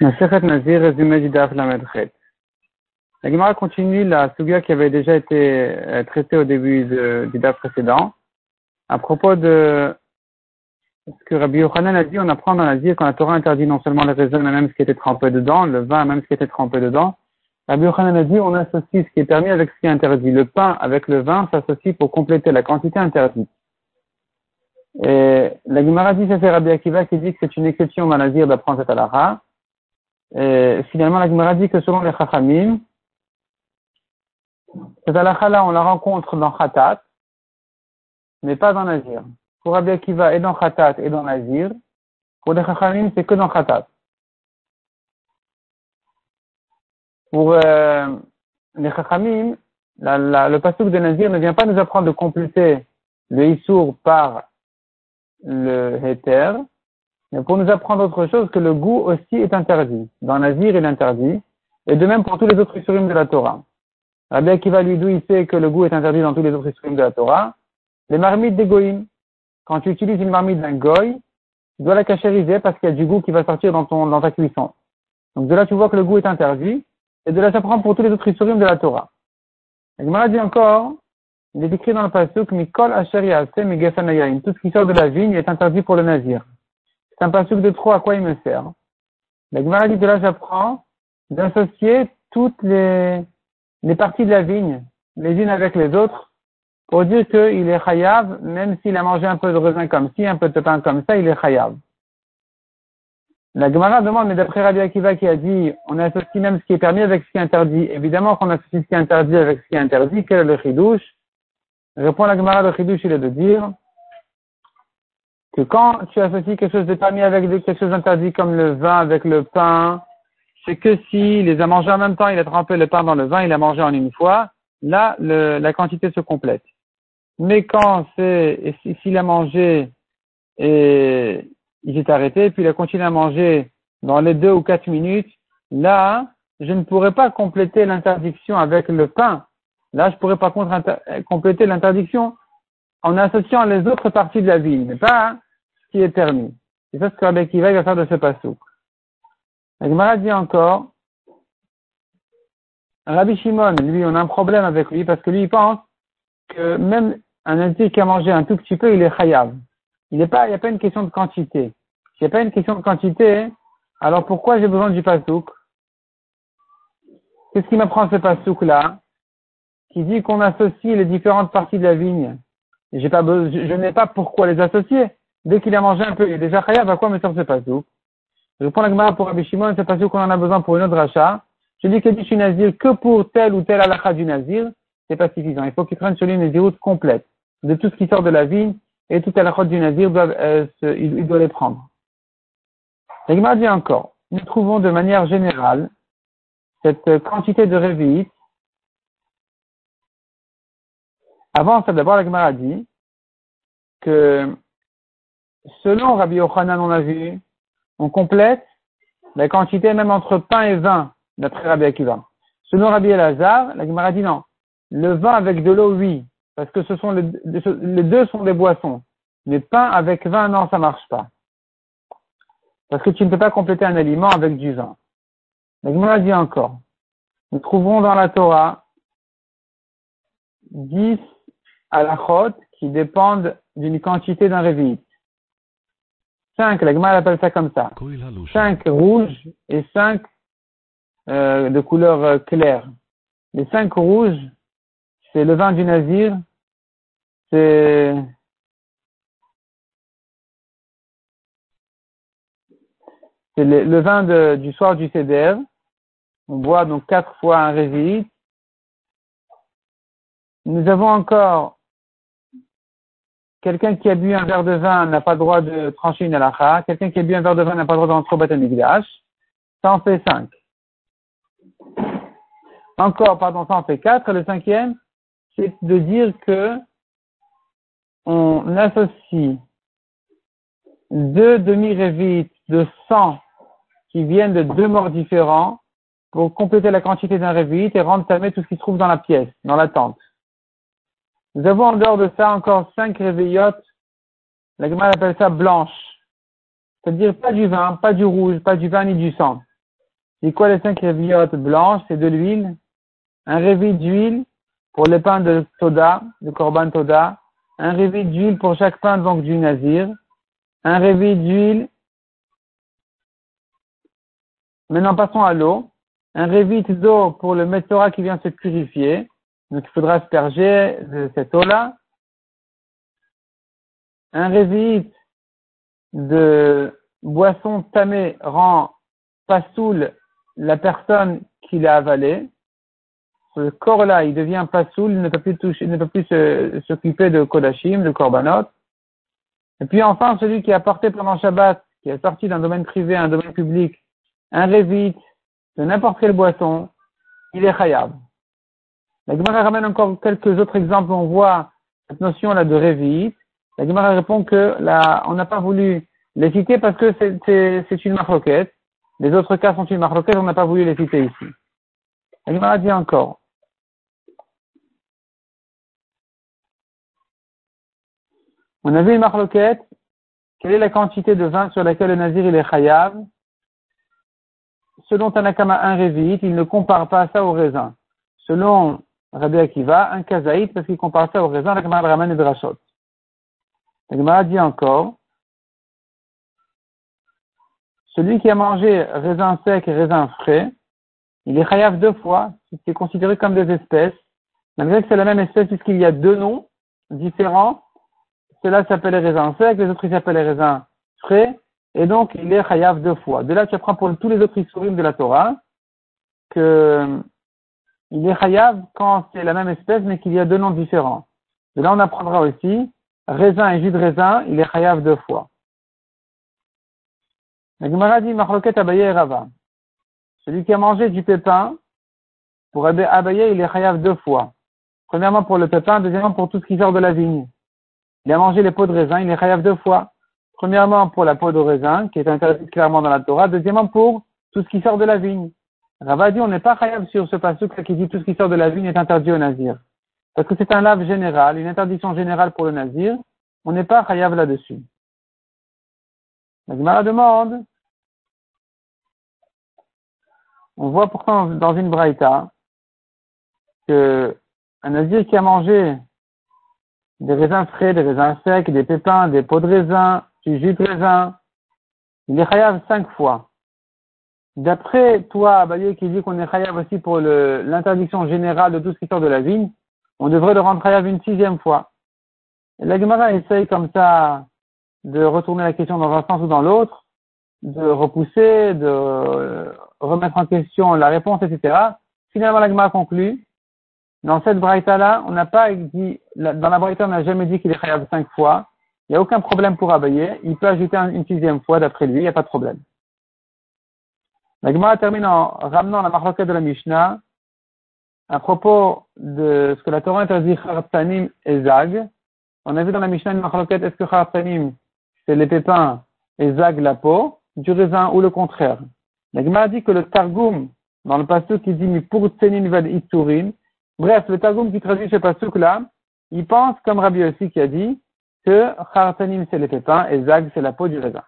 Nazir, résumé du Daf. La Gemara continue la sugia qui avait déjà été euh, traitée au début du Daf précédent. À propos de ce que Rabbi Yochanan a dit, on apprend dans Nazir quand la Torah interdit non seulement les raisins, mais même ce qui était trempé dedans, le vin, même ce qui était trempé dedans. Rabbi Yochanan a dit, on associe ce qui est permis avec ce qui est interdit. Le pain avec le vin s'associe pour compléter la quantité interdite. Et la Gemara dit, c'est Rabbi Akiva qui dit que c'est une exception dans Nazir d'apprendre cette halakha. Et finalement, la Gemara dit que selon les Chachamim, cette halakha-là, on la rencontre dans Khatat, mais pas dans Nazir. Pour Rabbi Akiva, et dans Khatat et dans Nazir. Pour les Chachamim, c'est que dans Khatat. Pour euh, les Chachamim, la, la, le pasuk de Nazir ne vient pas nous apprendre de compléter le Issour par le Heter, mais pour nous apprendre autre chose, que le goût aussi est interdit. Dans Nazir, il est interdit. Et de même pour tous les autres issurim de la Torah. Rabbi Akiva lui il sait que le goût est interdit dans tous les autres issurim de la Torah? Les marmites des. Quand tu utilises une marmite d'un goy, tu dois la cachériser parce qu'il y a du goût qui va sortir dans, ton, dans ta cuisson. Donc de là, tu vois que le goût est interdit. Et de là, ça prend pour tous les autres issurim de la Torah. Et il dit encore, il est écrit dans le pasuk, Mikol Asher Yaseh Tout ce qui sort de la vigne est interdit pour le nazir. C'est un pasuk de trop, à quoi il me sert La Gemara dit que là, j'apprends d'associer toutes les, les parties de la vigne, les unes avec les autres, pour dire qu'il est chayav, même s'il a mangé un peu de raisin comme ci, un peu de pain comme ça, il est chayav. La Gemara demande, mais d'après Rabbi Akiva qui a dit, on associe même ce qui est permis avec ce qui est interdit. Évidemment qu'on associe ce qui est interdit avec ce qui est interdit. Quel est le chidouche? Répond la Gemara, le chidouche, il est de dire, que quand tu associes quelque chose de permis avec quelque chose d'interdit comme le vin avec le pain, c'est que s'il les a mangés en même temps, il a trempé le pain dans le vin, il a mangé en une fois, là, le, la quantité se complète. Mais quand c'est, s'il a mangé et il s'est arrêté, puis il a continué à manger dans les deux ou quatre minutes, là, je ne pourrais pas compléter l'interdiction avec le pain. Là, je pourrais par contre compléter l'interdiction en associant les autres parties de la vigne, mais pas qui est permis. C'est ça ce que Rabbi Akiva va faire de ce passouk. La Gemara dit encore, Rabbi Shimon, lui, on a un problème avec lui parce que lui, il pense que même un individu qui a mangé un tout petit peu, il est chayav. Il n'est pas, il n'y a pas une question de quantité. S'il n'y a pas une question de quantité, alors pourquoi j'ai besoin du pasouk Qu'est-ce qui m'apprend ce pasouk-là Qui dit qu'on associe les différentes parties de la vigne. J'ai pas, je n'ai pas pourquoi les associer. Dès qu'il a mangé un peu, il est déjà chayav, à quoi me sert ce pasou Je reprends la Gemara pour Rabbi Shimon, c'est pasou qu'on en a besoin pour une autre rachat. Je dis que je suis nazir que pour tel ou tel halakha du nazir, c'est pas suffisant. Il faut qu'il prenne sur lui une naziroute complète. De tout ce qui sort de la vigne, et tout halakha du nazir, doit, euh, il, doit les prendre. La Gemara dit encore, nous trouvons de manière générale cette quantité de révite. Avant ça, d'abord, la Gemara dit que selon Rabbi Yochanan, on a vu, on complète la quantité même entre pain et vin, d'après Rabbi Akiva. Selon Rabbi Elazar, la Gemara dit non. Le vin avec de l'eau, oui, parce que ce sont les, les, deux sont des boissons. Mais pain avec vin, non, ça marche pas. Parce que tu ne peux pas compléter un aliment avec du vin. La Gemara dit encore. Nous trouvons dans la Torah 10 halachot qui dépendent d'une quantité d'un révit. 5, la Gemara appelle ça comme ça. 5 rouges et 5 euh, de couleur euh, claire. Les 5 rouges, c'est le vin du Nazir, c'est c'est le, le, vin de, du soir du Seder. On boit donc quatre fois un révit. Nous avons encore Quelqu'un qui a bu un verre de vin n'a pas le droit de trancher une halakha. Quelqu'un qui a bu un verre de vin n'a pas le droit d'entrer au batamigdash. Ça en fait cinq. Encore, pardon, ça en fait quatre. Le cinquième, c'est de dire que on associe deux demi-révites de sang qui viennent de deux morts différents pour compléter la quantité d'un révite et rendre tamé tout ce qui se trouve dans la pièce, dans la tente. Nous avons en dehors de ça encore cinq réveillottes. La Gemara appelle ça blanche. C'est-à-dire pas du vin, pas du rouge, pas du vin ni du sang. C'est quoi les cinq réviotes blanches? C'est de l'huile. Un révi d'huile pour les pains de Toda, de Korban Toda. Un révi d'huile pour chaque pain donc du Nazir. Un révi d'huile. Maintenant passons à l'eau. Un révit d'eau pour le Metzora qui vient se purifier. Donc il faudra asperger de cette eau-là. Un révit de boisson tamée rend pas saoul la personne qui l'a avalé. Ce corps-là, il devient pas saoul, il ne peut plus toucher, ne peut plus s'occuper de Kodashim, de Korbanot. Et puis enfin, celui qui a porté pendant Shabbat, qui est sorti d'un domaine privé à un domaine public, un révit de n'importe quelle boisson, il est khayab. La Gemara ramène encore quelques autres exemples. On voit cette notion-là de révit. La Gemara répond que là, on n'a pas voulu les parce que c'est une marloquette. Les autres cas sont une marloquette, on n'a pas voulu les ici. La Gemara dit encore. On a vu une marloquette. Quelle est la quantité de vin sur laquelle le nazir il est chayav? Selon Tanakama, un révit, il ne compare pas ça au raisin. Selon Rabbi Akiva, un kazaït, parce qu'il compare ça au raisin, la Gemara ramène de Rachot. La Gemara dit encore, celui qui a mangé raisin sec et raisin frais, il est chayav deux fois, c'est considéré comme des espèces, malgré que c'est la même espèce puisqu'il y a deux noms différents. Cela s'appelle les raisins secs, les autres ils s'appellent les raisins frais, et donc il est chayav deux fois. De là, tu apprends pour tous les autres issourim de la Torah que il est chayav quand c'est la même espèce mais qu'il y a deux noms différents. Là, on apprendra aussi raisin et jus de raisin, il est chayav deux fois. La dit Rava. Celui qui a mangé du pépin, pour Abaye, il est chayav deux fois. Premièrement pour le pépin, deuxièmement pour tout ce qui sort de la vigne. Il a mangé les pots de raisin, il est chayav deux fois. Premièrement pour la peau de raisin, qui est interdite clairement dans la Torah. Deuxièmement pour tout ce qui sort de la vigne. Rava dit on n'est pas chayav sur ce passage qui dit tout ce qui sort de la vigne est interdit au nazir. Parce que c'est un lave général, une interdiction générale pour le nazir. On n'est pas chayav là-dessus. La demande, on voit pourtant dans une braïta que un nazir qui a mangé des raisins frais, des raisins secs, des pépins, des pots de raisin, du jus de raisin, il est chayav cinq fois. D'après toi, Abaye, qui dit qu'on est chayav aussi pour l'interdiction générale de tout ce qui sort de la vigne, on devrait le rendre chayav une sixième fois. La Gemara essaye comme ça de retourner la question dans un sens ou dans l'autre, de repousser, de remettre en question la réponse, etc. Finalement, la Gemara conclut, dans cette braïta-là, on n'a pas dit, dans la braïta, on n'a jamais dit qu'il est khayab cinq fois. Il n'y a aucun problème pour abayer. Il peut ajouter une sixième fois d'après lui, il n'y a pas de problème. La Gemara termine en ramenant la marloquette de la Mishnah à propos de ce que la Torah interdit Khartanim et Zag. On a vu dans la Mishnah une marloquette, est-ce que Khartanim, c'est les pépins et Zag la peau, du raisin ou le contraire? La Gemara dit que le Targum, dans le passage qui dit pour Tsenin Vad Itzurin, bref, le Targum qui traduit ce passage là, il pense, comme Rabbi aussi qui a dit, que Khartanim c'est les pépins et Zag c'est la peau du raisin.